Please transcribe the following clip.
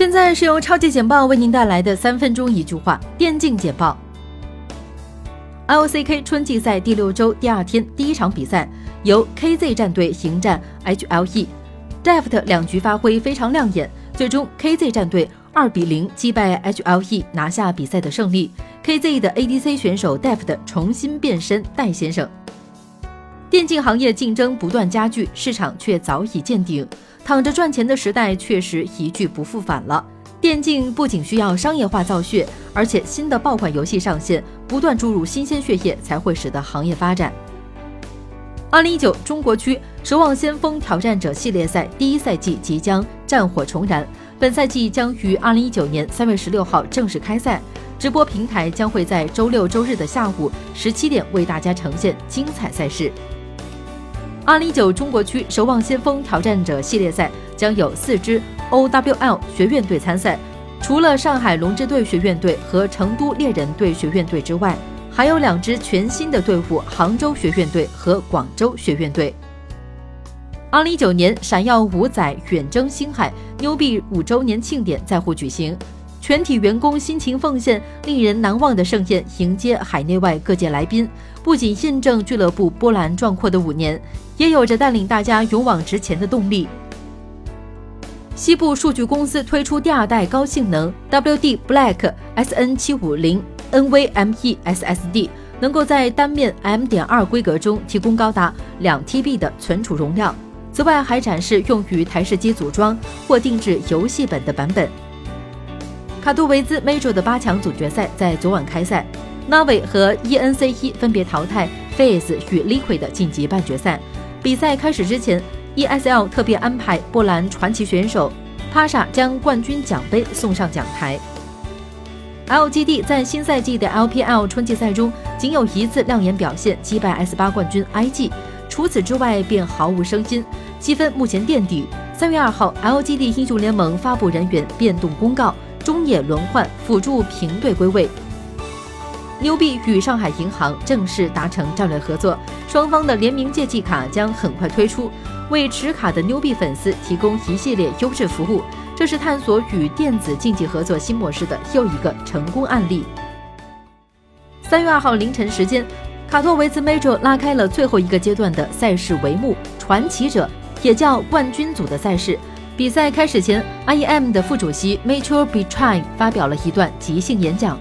现在是由超级简报为您带来的三分钟一句话电竞简报。LCK 春季赛第六周第二天第一场比赛，由 KZ 战队迎战 HLE，Deft 两局发挥非常亮眼，最终 KZ 战队二比零击败 HLE，拿下比赛的胜利。KZ 的 ADC 选手 Deft 重新变身戴先生。电竞行业竞争不断加剧，市场却早已见顶。躺着赚钱的时代确实一去不复返了。电竞不仅需要商业化造血，而且新的爆款游戏上线，不断注入新鲜血液，才会使得行业发展。二零一九中国区《守望先锋挑战者》系列赛第一赛季即将战火重燃，本赛季将于二零一九年三月十六号正式开赛，直播平台将会在周六周日的下午十七点为大家呈现精彩赛事。二零一九中国区守望先锋挑战者系列赛将有四支 OWL 学院队参赛，除了上海龙之队学院队和成都猎人队学院队之外，还有两支全新的队伍——杭州学院队和广州学院队。二零一九年闪耀五载远征星海牛币五周年庆典在沪举行。全体员工辛勤奉献，令人难忘的盛宴迎接海内外各界来宾，不仅印证俱乐部波澜壮阔的五年，也有着带领大家勇往直前的动力。西部数据公司推出第二代高性能 WD Black SN 七五零 NVMe SSD，能够在单面 M 点二规格中提供高达两 TB 的存储容量。此外，还展示用于台式机组装或定制游戏本的版本。卡杜维兹 Major 的八强总决赛在昨晚开赛，Navi 和 ENC 分别淘汰 Face 与 Liquid 晋级半决赛。比赛开始之前，ESL 特别安排波兰传奇选手 Pasha 将冠军奖杯送上讲台。LGD 在新赛季的 LPL 春季赛中仅有一次亮眼表现，击败 S 八冠军 IG，除此之外便毫无声音，积分目前垫底。三月二号，LGD 英雄联盟发布人员变动公告。中野轮换辅助平队归位，牛币与上海银行正式达成战略合作，双方的联名借记卡将很快推出，为持卡的牛币粉丝提供一系列优质服务。这是探索与电子竞技合作新模式的又一个成功案例。三月二号凌晨时间，卡托维茨 Major 拉开了最后一个阶段的赛事帷幕，传奇者也叫冠军组的赛事。比赛开始前，IEM 的副主席 Mature Betray 发表了一段即兴演讲。